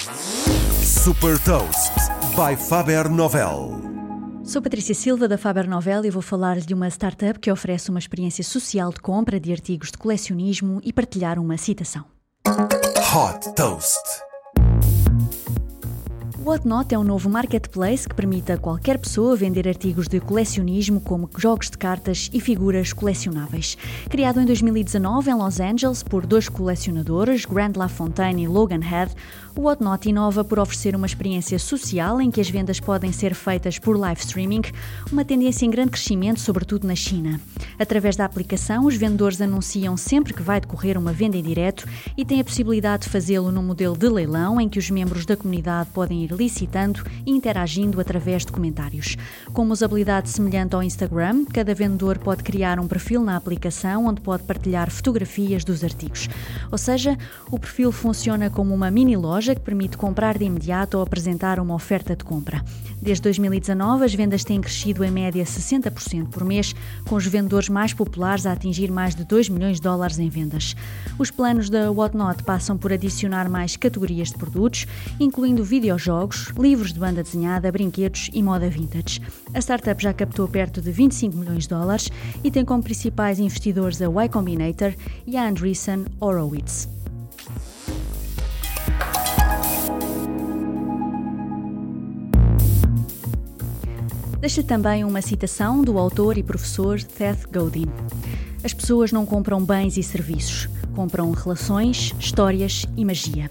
Super Toast by Faber Novel. Sou Patrícia Silva da Faber Novel e vou falar de uma startup que oferece uma experiência social de compra de artigos de colecionismo e partilhar uma citação. Hot Toast. Whatnot é um novo marketplace que permite a qualquer pessoa vender artigos de colecionismo, como jogos de cartas e figuras colecionáveis. Criado em 2019 em Los Angeles por dois colecionadores, Grant LaFontaine e Logan Head, o Whatnot inova por oferecer uma experiência social em que as vendas podem ser feitas por live streaming, uma tendência em grande crescimento, sobretudo na China. Através da aplicação, os vendedores anunciam sempre que vai decorrer uma venda em direto e têm a possibilidade de fazê-lo num modelo de leilão em que os membros da comunidade podem ir licitando e interagindo através de comentários. Com uma usabilidade semelhante ao Instagram, cada vendedor pode criar um perfil na aplicação onde pode partilhar fotografias dos artigos. Ou seja, o perfil funciona como uma mini loja que permite comprar de imediato ou apresentar uma oferta de compra. Desde 2019, as vendas têm crescido em média 60% por mês, com os vendedores mais populares a atingir mais de 2 milhões de dólares em vendas. Os planos da Whatnot passam por adicionar mais categorias de produtos, incluindo videojogos jogos, livros de banda desenhada, brinquedos e moda vintage. A startup já captou perto de 25 milhões de dólares e tem como principais investidores a Y Combinator e a Andreessen Horowitz. Deixa também uma citação do autor e professor Seth Godin. As pessoas não compram bens e serviços, compram relações, histórias e magia.